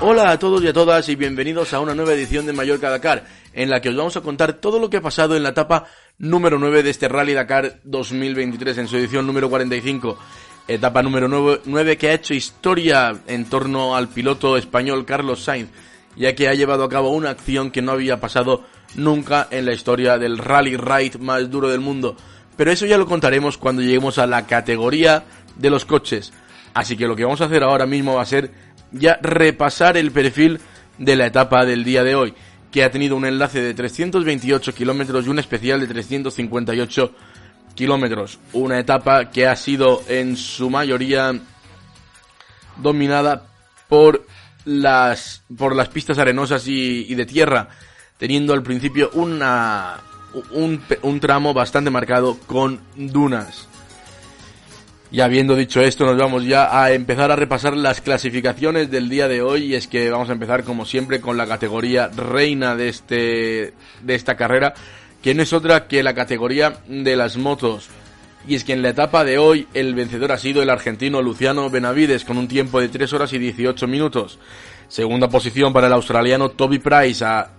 Hola a todos y a todas y bienvenidos a una nueva edición de Mallorca Dakar, en la que os vamos a contar todo lo que ha pasado en la etapa número 9 de este Rally Dakar 2023, en su edición número 45. Etapa número 9, que ha hecho historia en torno al piloto español Carlos Sainz, ya que ha llevado a cabo una acción que no había pasado nunca en la historia del rally ride más duro del mundo. Pero eso ya lo contaremos cuando lleguemos a la categoría de los coches. Así que lo que vamos a hacer ahora mismo va a ser ya repasar el perfil de la etapa del día de hoy, que ha tenido un enlace de 328 kilómetros y un especial de 358 kilómetros. Una etapa que ha sido en su mayoría dominada por las, por las pistas arenosas y, de tierra, teniendo al principio una, un, un tramo bastante marcado con dunas. Y habiendo dicho esto, nos vamos ya a empezar a repasar las clasificaciones del día de hoy. Y es que vamos a empezar, como siempre, con la categoría reina de, este, de esta carrera, que no es otra que la categoría de las motos. Y es que en la etapa de hoy el vencedor ha sido el argentino Luciano Benavides con un tiempo de 3 horas y 18 minutos. Segunda posición para el australiano Toby Price a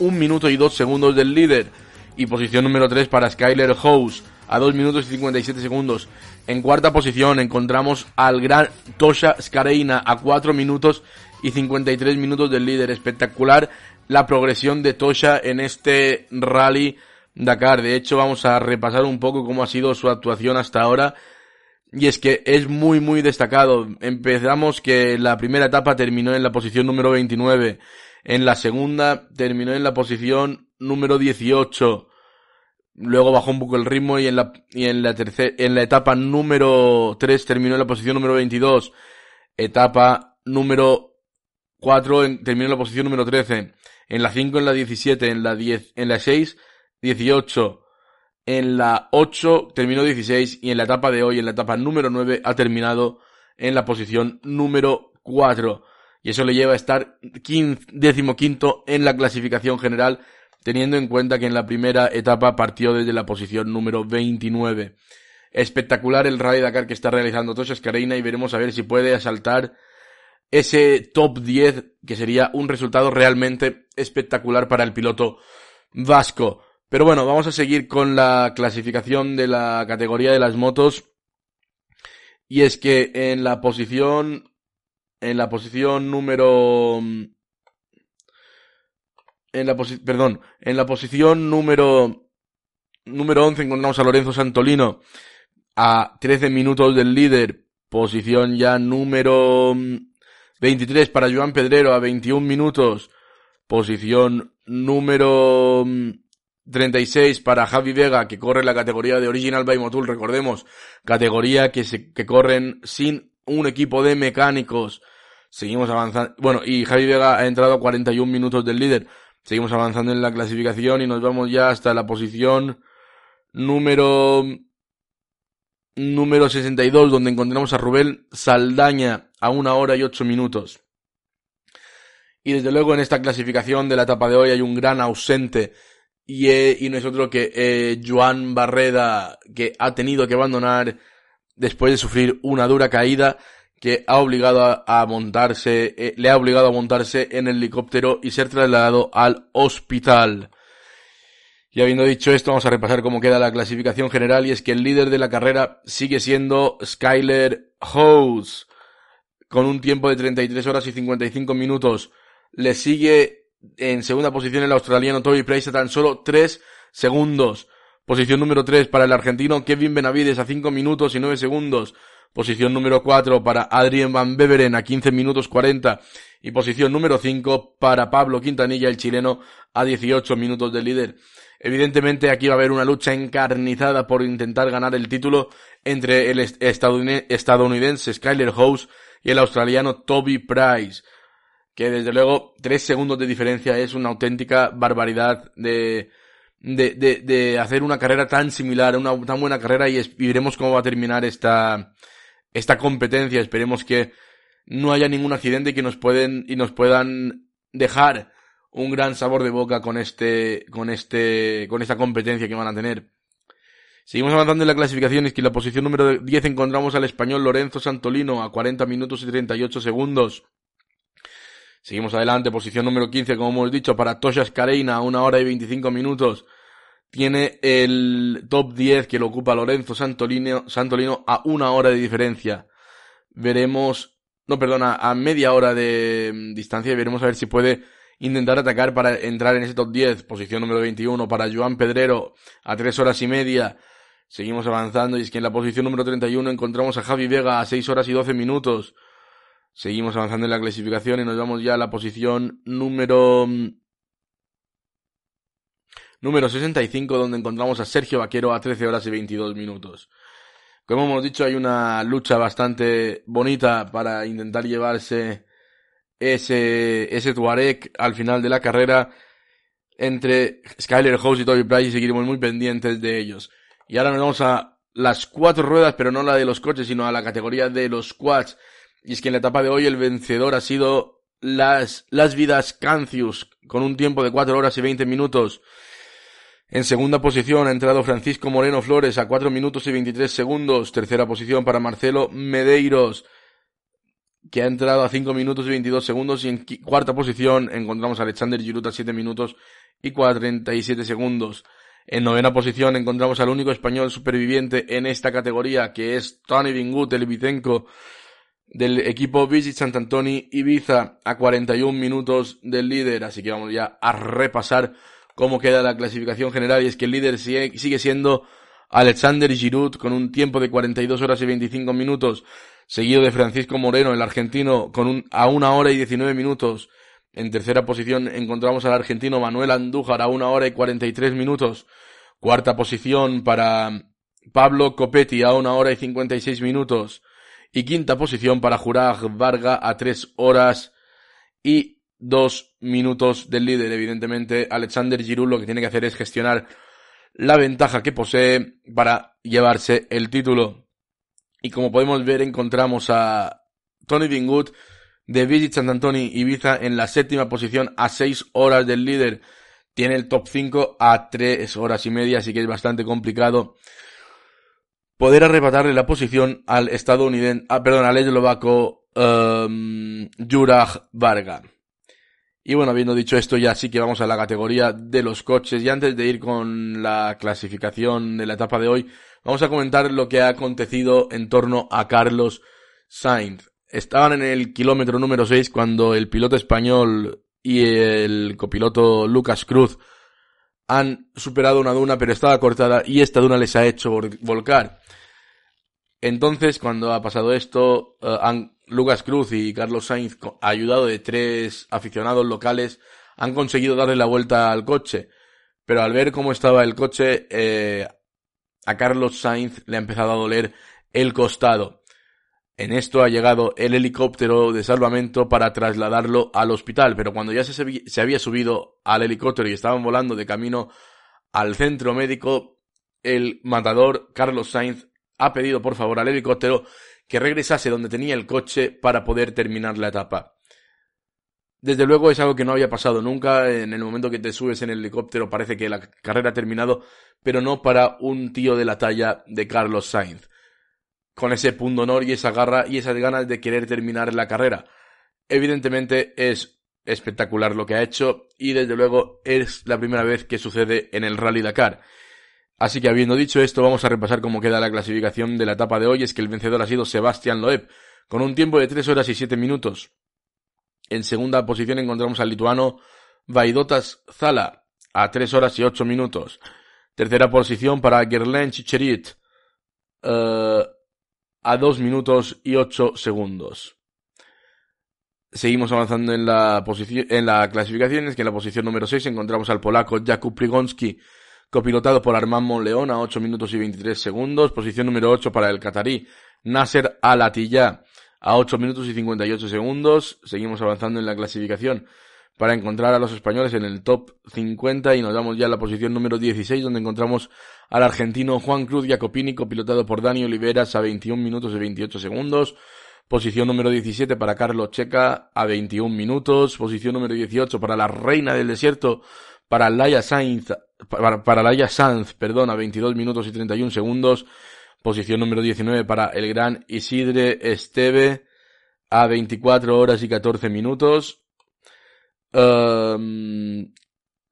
1 minuto y 2 segundos del líder. Y posición número 3 para Skyler House a 2 minutos y 57 segundos. En cuarta posición encontramos al gran Tosha Skareina a 4 minutos y 53 minutos del líder. Espectacular la progresión de Tosha en este rally Dakar. De hecho, vamos a repasar un poco cómo ha sido su actuación hasta ahora. Y es que es muy, muy destacado. Empezamos que la primera etapa terminó en la posición número 29. En la segunda terminó en la posición número 18. Luego bajó un poco el ritmo y en la, y en la tercera, en la etapa número 3 terminó en la posición número 22. Etapa número 4 terminó en la posición número 13. En la 5 en la 17, en la 10, en la 6, 18. En la 8 terminó 16 y en la etapa de hoy, en la etapa número 9, ha terminado en la posición número 4. Y eso le lleva a estar 15, décimo quinto en la clasificación general teniendo en cuenta que en la primera etapa partió desde la posición número 29. Espectacular el Rally Dakar que está realizando Tosha Escareina y veremos a ver si puede asaltar ese top 10 que sería un resultado realmente espectacular para el piloto vasco. Pero bueno, vamos a seguir con la clasificación de la categoría de las motos. Y es que en la posición en la posición número en la perdón, en la posición número número 11 encontramos a Lorenzo Santolino a 13 minutos del líder, posición ya número 23 para Joan Pedrero a 21 minutos, posición número 36 para Javi Vega que corre la categoría de Original by Motul, recordemos, categoría que se que corren sin un equipo de mecánicos. Seguimos avanzando. Bueno, y Javi Vega ha entrado a 41 minutos del líder. Seguimos avanzando en la clasificación y nos vamos ya hasta la posición número número 62 donde encontramos a Rubén Saldaña a una hora y ocho minutos. Y desde luego en esta clasificación de la etapa de hoy hay un gran ausente y, eh, y no es otro que eh, Joan Barreda que ha tenido que abandonar después de sufrir una dura caída que ha obligado a, montarse, eh, le ha obligado a montarse en el helicóptero y ser trasladado al hospital. Y habiendo dicho esto, vamos a repasar cómo queda la clasificación general y es que el líder de la carrera sigue siendo Skyler House con un tiempo de 33 horas y 55 minutos. Le sigue en segunda posición el australiano Toby Price a tan solo 3 segundos. Posición número 3 para el argentino Kevin Benavides a 5 minutos y 9 segundos. Posición número 4 para Adrien Van Beveren a 15 minutos 40. Y posición número 5 para Pablo Quintanilla, el chileno, a 18 minutos del líder. Evidentemente aquí va a haber una lucha encarnizada por intentar ganar el título entre el estadounidense Skyler House y el australiano Toby Price. Que desde luego tres segundos de diferencia es una auténtica barbaridad de, de, de, de hacer una carrera tan similar, una tan buena carrera y, veremos cómo va a terminar esta, esta competencia. Esperemos que no haya ningún accidente que nos pueden y nos puedan dejar un gran sabor de boca con este, con este, con esta competencia que van a tener. Seguimos avanzando en la clasificación, es que en la posición número 10 encontramos al español Lorenzo Santolino a 40 minutos y 38 segundos. Seguimos adelante, posición número 15, como hemos dicho, para Tosha Scareina a 1 hora y 25 minutos. Tiene el top 10 que lo ocupa Lorenzo Santolino, Santolino a una hora de diferencia. Veremos, no, perdona, a media hora de mm, distancia y veremos a ver si puede intentar atacar para entrar en ese top 10. Posición número 21 para Joan Pedrero a 3 horas y media. Seguimos avanzando y es que en la posición número 31 encontramos a Javi Vega a 6 horas y 12 minutos. Seguimos avanzando en la clasificación y nos vamos ya a la posición número número 65 donde encontramos a Sergio Vaquero a 13 horas y 22 minutos. Como hemos dicho, hay una lucha bastante bonita para intentar llevarse ese, ese Tuareg al final de la carrera entre Skyler House y Toby Price y seguiremos muy pendientes de ellos. Y ahora nos vamos a las cuatro ruedas, pero no la de los coches, sino a la categoría de los quads. Y es que en la etapa de hoy el vencedor ha sido las, las vidas Cancius, con un tiempo de cuatro horas y 20 minutos. En segunda posición ha entrado Francisco Moreno Flores a 4 minutos y 23 segundos. Tercera posición para Marcelo Medeiros, que ha entrado a 5 minutos y 22 segundos. Y en cuarta posición encontramos a Alexander Giroud a 7 minutos y 47 segundos. En novena posición encontramos al único español superviviente en esta categoría, que es Tony Bingut, el Ibicenco, del equipo Visit Sant'Antoni Ibiza, a 41 minutos del líder. Así que vamos ya a repasar cómo queda la clasificación general. Y es que el líder sigue, siendo Alexander Giroud, con un tiempo de 42 horas y 25 minutos, seguido de Francisco Moreno, el argentino, con un, a una hora y 19 minutos. En tercera posición encontramos al argentino Manuel Andújar a una hora y 43 minutos. Cuarta posición para Pablo Copetti a una hora y 56 minutos. Y quinta posición para Juraj Varga a tres horas y dos minutos del líder. Evidentemente, Alexander Giroud lo que tiene que hacer es gestionar la ventaja que posee para llevarse el título. Y como podemos ver, encontramos a Tony Bingut de Visit Sant Antoni Ibiza en la séptima posición a 6 horas del líder. Tiene el top 5 a 3 horas y media, así que es bastante complicado poder arrebatarle la posición al estadounidense, ah, al eslovaco um, Juraj Varga. Y bueno, habiendo dicho esto, ya sí que vamos a la categoría de los coches. Y antes de ir con la clasificación de la etapa de hoy, vamos a comentar lo que ha acontecido en torno a Carlos Sainz. Estaban en el kilómetro número 6 cuando el piloto español y el copiloto Lucas Cruz han superado una duna pero estaba cortada y esta duna les ha hecho volcar. Entonces, cuando ha pasado esto, eh, Lucas Cruz y Carlos Sainz, ayudado de tres aficionados locales, han conseguido darle la vuelta al coche. Pero al ver cómo estaba el coche, eh, a Carlos Sainz le ha empezado a doler el costado. En esto ha llegado el helicóptero de salvamento para trasladarlo al hospital, pero cuando ya se, había subido al helicóptero y estaban volando de camino al centro médico, el matador Carlos Sainz ha pedido por favor al helicóptero que regresase donde tenía el coche para poder terminar la etapa. Desde luego es algo que no había pasado nunca. En el momento que te subes en el helicóptero parece que la carrera ha terminado, pero no para un tío de la talla de Carlos Sainz con ese punto honor y esa garra y esas ganas de querer terminar la carrera. Evidentemente es espectacular lo que ha hecho y desde luego es la primera vez que sucede en el Rally Dakar. Así que habiendo dicho esto, vamos a repasar cómo queda la clasificación de la etapa de hoy. Es que el vencedor ha sido Sebastián Loeb, con un tiempo de 3 horas y 7 minutos. En segunda posición encontramos al lituano Vaidotas Zala, a 3 horas y 8 minutos. Tercera posición para Gerlen Chicherit, eh, a 2 minutos y 8 segundos. Seguimos avanzando en la en la clasificación, es que en la posición número 6 encontramos al polaco Jakub Prigonski, copilotado por Armand Monleón a 8 minutos y 23 segundos. Posición número 8 para el catarí Nasser Alatilla a 8 minutos y 58 segundos. Seguimos avanzando en la clasificación para encontrar a los españoles en el top 50 y nos damos ya a la posición número 16 donde encontramos al argentino Juan Cruz Jacopini copilotado por Dani Oliveras a 21 minutos y 28 segundos. Posición número 17 para Carlos Checa a 21 minutos. Posición número 18 para la Reina del Desierto, para Laia Sainz, para, para Laia Sanz, perdón, a 22 minutos y 31 segundos. Posición número 19 para el gran Isidre Esteve a 24 horas y 14 minutos. Um,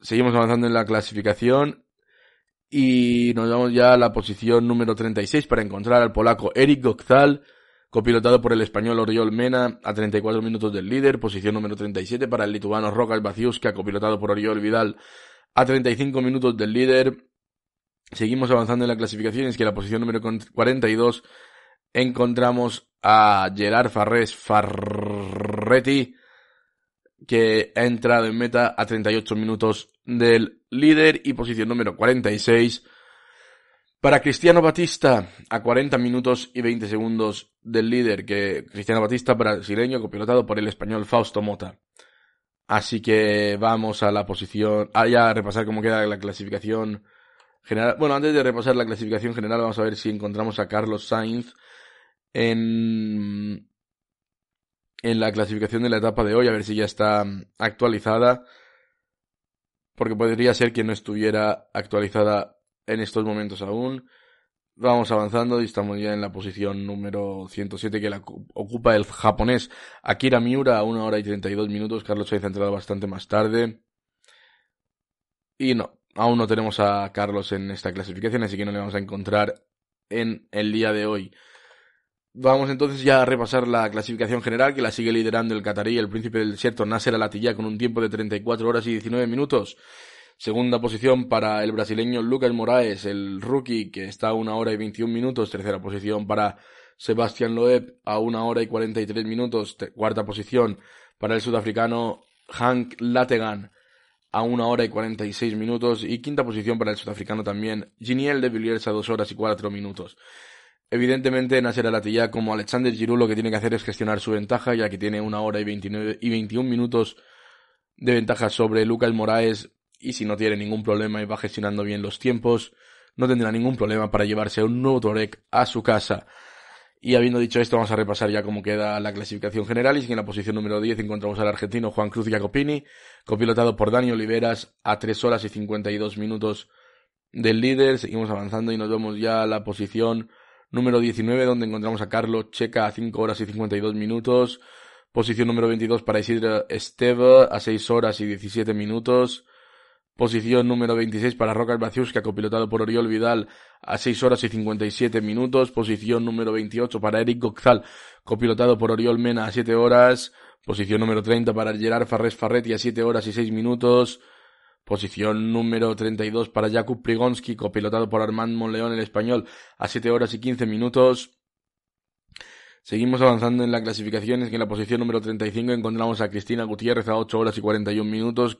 seguimos avanzando en la clasificación y nos vamos ya a la posición número 36 para encontrar al polaco Eric Gokzal copilotado por el español Oriol Mena a 34 minutos del líder, posición número 37 para el lituano Rokas Baciuska, copilotado por Oriol Vidal a 35 minutos del líder. Seguimos avanzando en la clasificación, es que en la posición número 42 encontramos a Gerard Farrés Farretti, que ha entrado en meta a 38 minutos del líder y posición número 46 para Cristiano Batista, a 40 minutos y 20 segundos del líder, que Cristiano Batista, brasileño, copilotado por el español Fausto Mota. Así que vamos a la posición, a ya a repasar cómo queda la clasificación general. Bueno, antes de repasar la clasificación general, vamos a ver si encontramos a Carlos Sainz en, en la clasificación de la etapa de hoy, a ver si ya está actualizada. Porque podría ser que no estuviera actualizada en estos momentos aún. Vamos avanzando y estamos ya en la posición número 107 que la ocupa el japonés Akira Miura a 1 hora y 32 minutos. Carlos Sainz ha entrado bastante más tarde. Y no, aún no tenemos a Carlos en esta clasificación, así que no le vamos a encontrar en el día de hoy. Vamos entonces ya a repasar la clasificación general que la sigue liderando el catarí, el príncipe del desierto Nasser Alatilla con un tiempo de 34 horas y 19 minutos. Segunda posición para el brasileño Lucas Moraes, el rookie, que está a una hora y 21 minutos. Tercera posición para Sebastián Loeb a una hora y 43 minutos. Cuarta posición para el sudafricano Hank Lategan a una hora y 46 minutos. Y quinta posición para el sudafricano también Giniel de Villiers a dos horas y cuatro minutos. Evidentemente, Nasser Alatilla, como Alexander Giroud, lo que tiene que hacer es gestionar su ventaja, ya que tiene una hora y, 29, y 21 minutos de ventaja sobre Lucas Moraes y si no tiene ningún problema y va gestionando bien los tiempos, no tendrá ningún problema para llevarse un nuevo Torek a su casa. Y habiendo dicho esto, vamos a repasar ya cómo queda la clasificación general. Y en la posición número 10 encontramos al argentino Juan Cruz Jacopini, copilotado por Dani Oliveras a 3 horas y 52 minutos del líder. Seguimos avanzando y nos vemos ya a la posición número 19, donde encontramos a Carlos Checa a 5 horas y 52 minutos. Posición número 22 para Isidro Esteve a 6 horas y 17 minutos. Posición número 26 para Rokas Baciuska, copilotado por Oriol Vidal a 6 horas y 57 minutos. Posición número 28 para Eric Gokzal, copilotado por Oriol Mena a 7 horas. Posición número 30 para Gerard Farrés Farretti a 7 horas y 6 minutos. Posición número 32 para Jakub Prigonski, copilotado por Armand Monleón, el español, a 7 horas y 15 minutos. Seguimos avanzando en la clasificación, es que en la posición número 35 encontramos a Cristina Gutiérrez a 8 horas y 41 minutos.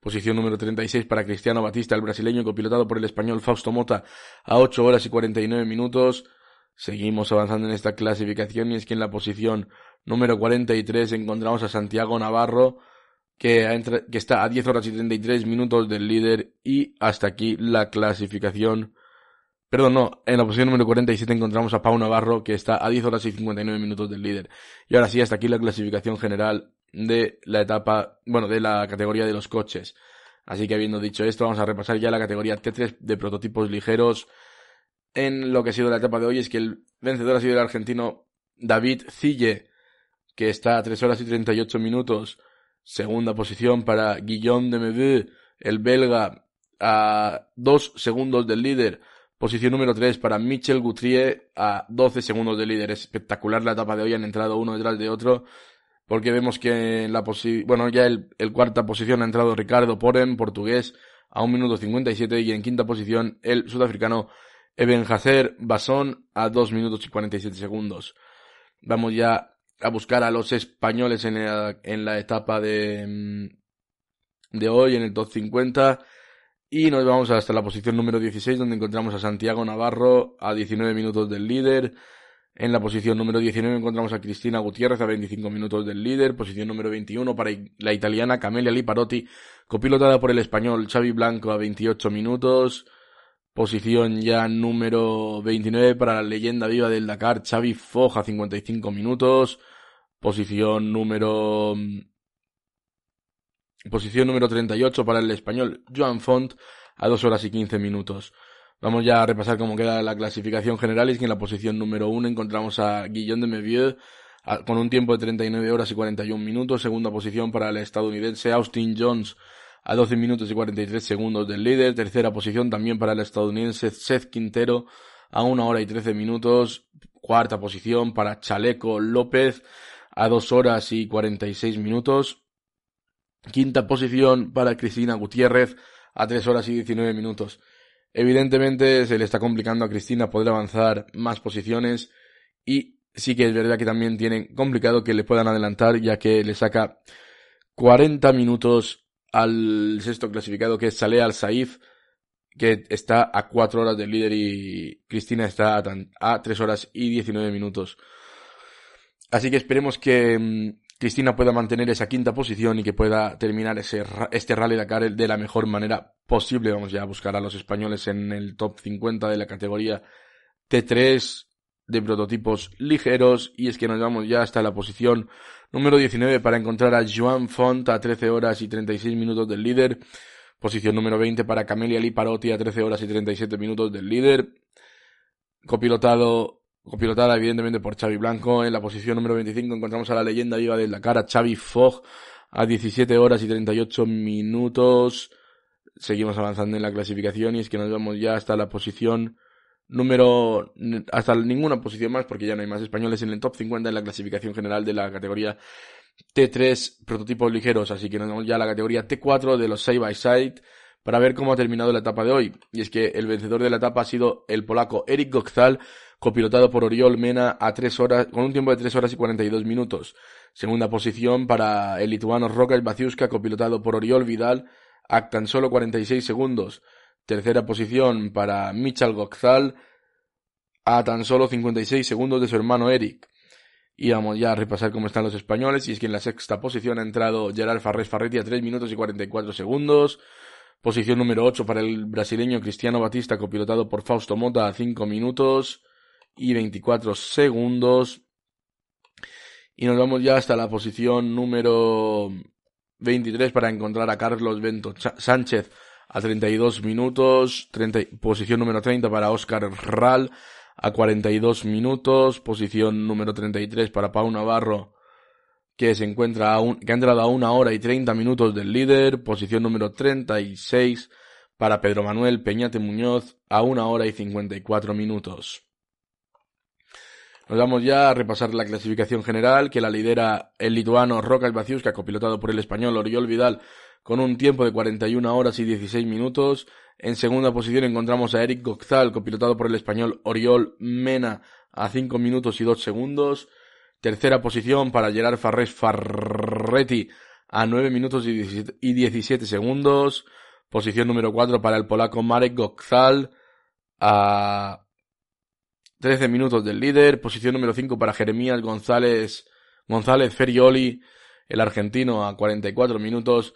Posición número 36 para Cristiano Batista, el brasileño copilotado por el español Fausto Mota a 8 horas y 49 minutos. Seguimos avanzando en esta clasificación y es que en la posición número 43 encontramos a Santiago Navarro que, está a 10 horas y 33 minutos del líder y hasta aquí la clasificación. Perdón, no, en la posición número 47 encontramos a Pau Navarro que está a 10 horas y 59 minutos del líder. Y ahora sí, hasta aquí la clasificación general de la etapa, bueno, de la categoría de los coches. Así que habiendo dicho esto, vamos a repasar ya la categoría T3 de prototipos ligeros. En lo que ha sido la etapa de hoy es que el vencedor ha sido el argentino David Cille, que está a 3 horas y 38 minutos. Segunda posición para Guillaume de Meveux, el belga, a 2 segundos del líder. Posición número 3 para Michel Goutrier, a 12 segundos del líder. Espectacular la etapa de hoy, han entrado uno detrás de otro porque vemos que en la posición, bueno, ya el, cuarta posición ha entrado Ricardo Poren, portugués, a un minuto 57, y en quinta posición el sudafricano Eben Hacer Basón a 2 minutos y 47 segundos. Vamos ya a buscar a los españoles en la, en la etapa de, mm, de hoy, en el top 50. Y nos vamos hasta la posición número 16, donde encontramos a Santiago Navarro a 19 minutos del líder. En la posición número 19 encontramos a Cristina Gutiérrez a 25 minutos del líder. Posición número 21 para la italiana Camelia Liparotti, copilotada por el español Xavi Blanco a 28 minutos. Posición ya número 29 para la leyenda viva del Dakar Xavi Foja a 55 minutos. Posición número posición número 38 para el español Joan Font a 2 horas y 15 minutos. Vamos ya a repasar cómo queda la clasificación general. Y es que en la posición número 1 encontramos a Guillaume de Mevieux con un tiempo de 39 horas y 41 minutos. Segunda posición para el estadounidense Austin Jones a 12 minutos y 43 segundos del líder. Tercera posición también para el estadounidense Seth Quintero a 1 hora y 13 minutos. Cuarta posición para Chaleco López a 2 horas y 46 minutos. Quinta posición para Cristina Gutiérrez a 3 horas y 19 minutos. Evidentemente se le está complicando a Cristina poder avanzar más posiciones y sí que es verdad que también tiene complicado que le puedan adelantar ya que le saca 40 minutos al sexto clasificado que es Saleh Al-Saif que está a 4 horas del líder y Cristina está a, 3 horas y 19 minutos. Así que esperemos que mm, Cristina pueda mantener esa quinta posición y que pueda terminar ese, este Rally Dakar de la mejor manera posible. Vamos ya a buscar a los españoles en el top 50 de la categoría T3 de prototipos ligeros y es que nos vamos ya hasta la posición número 19 para encontrar a Joan Font a 13 horas y 36 minutos del líder. Posición número 20 para Camelia Liparotti a 13 horas y 37 minutos del líder. Copilotado copilotada evidentemente por Xavi Blanco. En la posición número 25 encontramos a la leyenda viva de la cara, Xavi Fogg, a 17 horas y 38 minutos. Seguimos avanzando en la clasificación y es que nos vamos ya hasta la posición número, hasta ninguna posición más porque ya no hay más españoles en el top 50 en la clasificación general de la categoría T3 prototipos ligeros, así que nos vamos ya a la categoría T4 de los side by side para ver cómo ha terminado la etapa de hoy. Y es que el vencedor de la etapa ha sido el polaco Eric Gokzal, copilotado por Oriol Mena a tres horas, con un tiempo de 3 horas y 42 minutos. Segunda posición para el lituano Rokas Baciuska, copilotado por Oriol Vidal, a tan solo 46 segundos. Tercera posición para Michal Gokzal, a tan solo 56 segundos de su hermano Eric. Y vamos ya a repasar cómo están los españoles. Y es que en la sexta posición ha entrado Gerard Farrés Farretti a 3 minutos y 44 segundos. Posición número 8 para el brasileño Cristiano Batista, copilotado por Fausto Mota a 5 minutos y 24 segundos. Y nos vamos ya hasta la posición número 23 para encontrar a Carlos Bento Sánchez a 32 minutos. posición número 30 para Oscar Ral a 42 minutos. Posición número 33 para Pau Navarro que se encuentra a un, que ha entrado a una hora y 30 minutos del líder. Posición número 36 para Pedro Manuel Peñate Muñoz a una hora y 54 minutos. Nos vamos ya a repasar la clasificación general, que la lidera el lituano Rokas Baciuska, copilotado por el español Oriol Vidal, con un tiempo de 41 horas y 16 minutos. En segunda posición encontramos a Eric Gokzal, copilotado por el español Oriol Mena, a 5 minutos y 2 segundos. Tercera posición para Gerard Farrés Farretti, a 9 minutos y 17 segundos. Posición número 4 para el polaco Marek Gokzal, a 13 minutos del líder. Posición número 5 para Jeremías González, González Ferioli, el argentino a 44 minutos.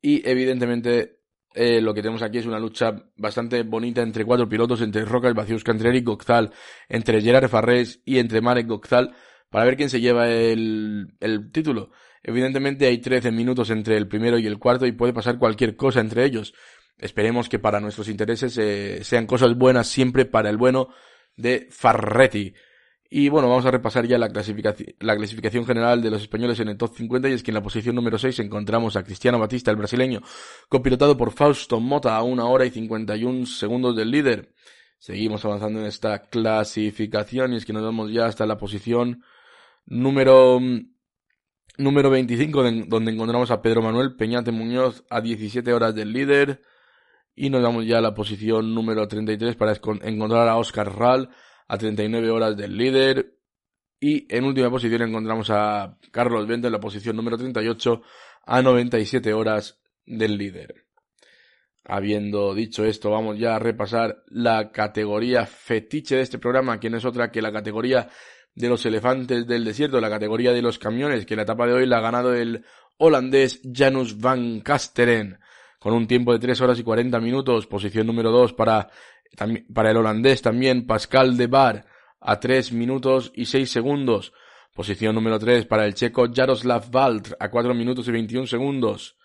Y evidentemente eh, lo que tenemos aquí es una lucha bastante bonita entre cuatro pilotos, entre Roca Baciuska, entre Eric Gokzal, entre Gerard Farrés y entre Marek Gokzal, para ver quién se lleva el, el título. Evidentemente hay 13 minutos entre el primero y el cuarto y puede pasar cualquier cosa entre ellos. Esperemos que para nuestros intereses eh, sean cosas buenas siempre para el bueno de Farretti. Y bueno, vamos a repasar ya la clasificación, la clasificación general de los españoles en el top 50 y es que en la posición número 6 encontramos a Cristiano Batista, el brasileño, copilotado por Fausto Mota a una hora y 51 segundos del líder. Seguimos avanzando en esta clasificación y es que nos vamos ya hasta la posición número, número 25 donde encontramos a Pedro Manuel Peñate Muñoz a 17 horas del líder. Y nos vamos ya a la posición número 33 para encontrar a Oscar Ral a 39 horas del líder. Y en última posición encontramos a Carlos Bento en la posición número 38 a 97 horas del líder. Habiendo dicho esto, vamos ya a repasar la categoría fetiche de este programa, que no es otra que la categoría de los elefantes del desierto, la categoría de los camiones, que en la etapa de hoy la ha ganado el holandés Janus van Kasteren, con un tiempo de 3 horas y 40 minutos, posición número 2 para, para el holandés también Pascal de Bar, a 3 minutos y 6 segundos, posición número 3 para el checo Jaroslav Valt, a 4 minutos y 21 segundos,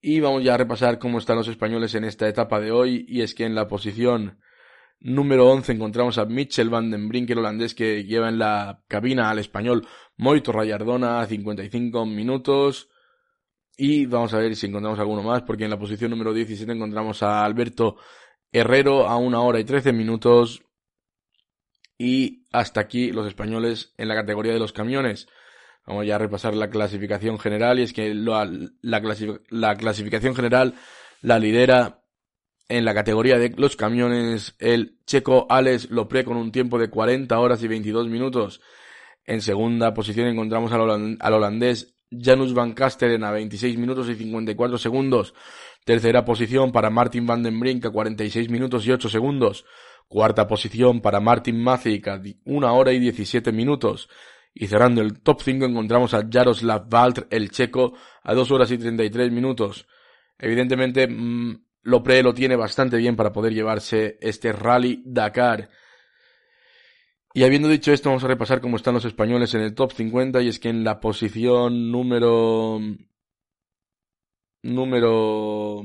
y vamos ya a repasar cómo están los españoles en esta etapa de hoy, y es que en la posición número 11 encontramos a Mitchell van den Brink, el holandés que lleva en la cabina al español Moito Rayardona a 55 minutos. Y vamos a ver si encontramos alguno más, porque en la posición número 17 encontramos a Alberto Herrero a una hora y 13 minutos. Y hasta aquí los españoles en la categoría de los camiones. Vamos ya a repasar la clasificación general y es que la, clasificación general la lidera en la categoría de los camiones el checo Alex Lopré con un tiempo de 40 horas y 22 minutos. En segunda posición encontramos al, holandés Janus van Kasteren a 26 minutos y 54 segundos. Tercera posición para Martin van den Brink a 46 minutos y 8 segundos. Cuarta posición para Martin Macic a 1 hora y 17 minutos. Y cerrando el top 5 encontramos a Jaroslav Valt, el checo, a 2 horas y 33 minutos. Evidentemente, mmm, Lopre lo tiene bastante bien para poder llevarse este Rally Dakar. Y habiendo dicho esto, vamos a repasar cómo están los españoles en el top 50 y es que en la posición número número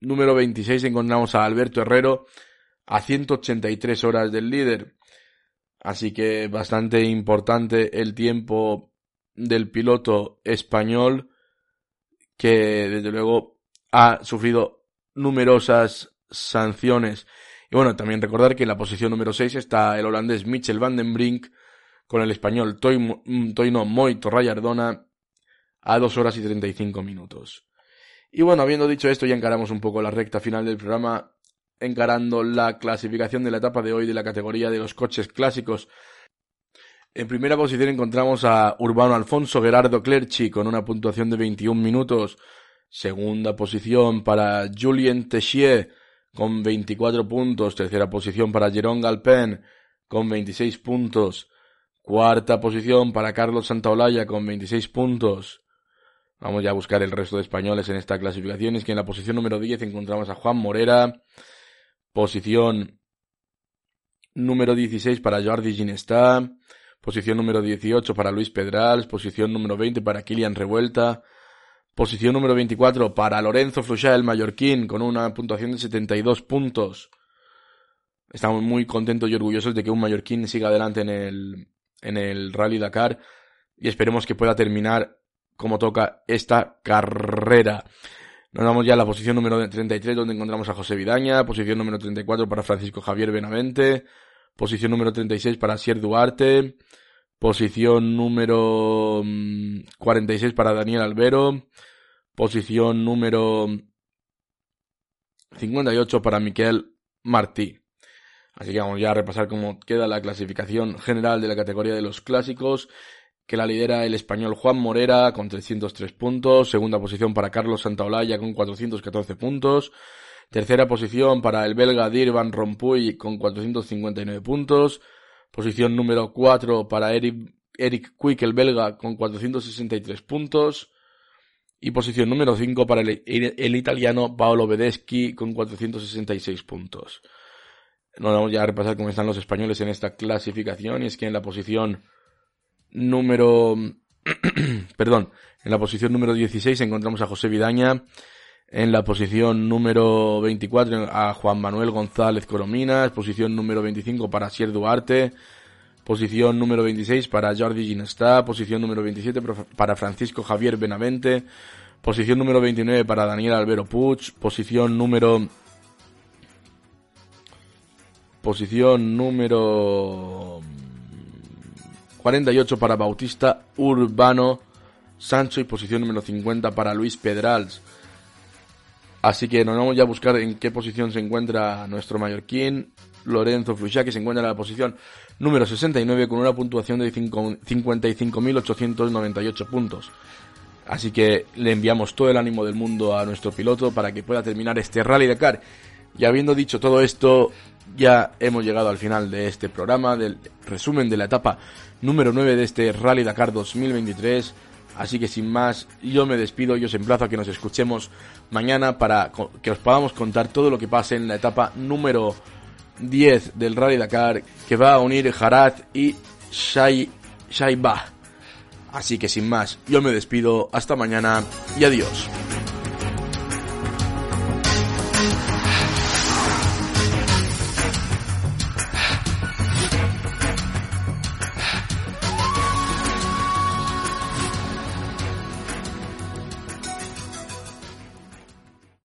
número 26 encontramos a Alberto Herrero a 183 horas del líder. Así que bastante importante el tiempo del piloto español que desde luego ha sufrido numerosas sanciones. Y bueno, también recordar que en la posición número 6 está el holandés Michel van den Brink con el español Toino Moito Rayardona a 2 horas y 35 minutos. Y bueno, habiendo dicho esto, ya encaramos un poco la recta final del programa encarando la clasificación de la etapa de hoy de la categoría de los coches clásicos. En primera posición encontramos a Urbano Alfonso Gerardo Clerchi con una puntuación de 21 minutos. Segunda posición para Julien Techier con 24 puntos. Tercera posición para Jerón Galpen con 26 puntos. Cuarta posición para Carlos Santaolalla con 26 puntos. Vamos ya a buscar el resto de españoles en esta clasificación. Es que en la posición número 10 encontramos a Juan Morera, Posición número 16 para Jordi Ginestá. Posición número 18 para Luis Pedrals. Posición número 20 para Kilian Revuelta. Posición número 24 para Lorenzo Fluchá, el mallorquín, con una puntuación de 72 puntos. Estamos muy contentos y orgullosos de que un mallorquín siga adelante en el, en el Rally Dakar y esperemos que pueda terminar como toca esta carrera. Nos vamos ya a la posición número 33 donde encontramos a José Vidaña, posición número 34 para Francisco Javier Benavente, posición número 36 para Sier Duarte, posición número 46 mm, para Daniel Albero, posición número 58 para Miquel Martí. Así que vamos ya a repasar cómo queda la clasificación general de la categoría de los clásicos que la lidera el español Juan Morera con 303 puntos, segunda posición para Carlos Santaolalla con 414 puntos, tercera posición para el belga Dirvan Rompuy con 459 puntos, posición número 4 para Eric, Eric Quick el belga con 463 puntos, y posición número 5 para el, el, italiano Paolo Bedeschi con 466 puntos. Nos vamos ya a repasar cómo están los españoles en esta clasificación y es que en la posición número, perdón, en la posición número 16 encontramos a José Vidaña, en la posición número 24 a Juan Manuel González Corominas, posición número 25 para Sier Duarte, posición número 26 para Jordi Ginestá, posición número 27 para Francisco Javier Benavente, posición número 29 para Daniel Albero Puig, posición número posición número 48 para Bautista Urbano Sancho y posición número 50 para Luis Pedrals. Así que nos vamos ya a buscar en qué posición se encuentra nuestro mallorquín, Lorenzo Fluchá, que se encuentra en la posición número 69 con una puntuación de 55.898 puntos. Así que le enviamos todo el ánimo del mundo a nuestro piloto para que pueda terminar este Rally Dakar. Y habiendo dicho todo esto, ya hemos llegado al final de este programa, del resumen de la etapa número 9 de este Rally Dakar 2023. Así que sin más, yo me despido y os emplazo a que nos escuchemos mañana para que os podamos contar todo lo que pase en la etapa número 10 del Rally Dakar que va a unir Harat y Shai. Así que sin más, yo me despido, hasta mañana y adiós.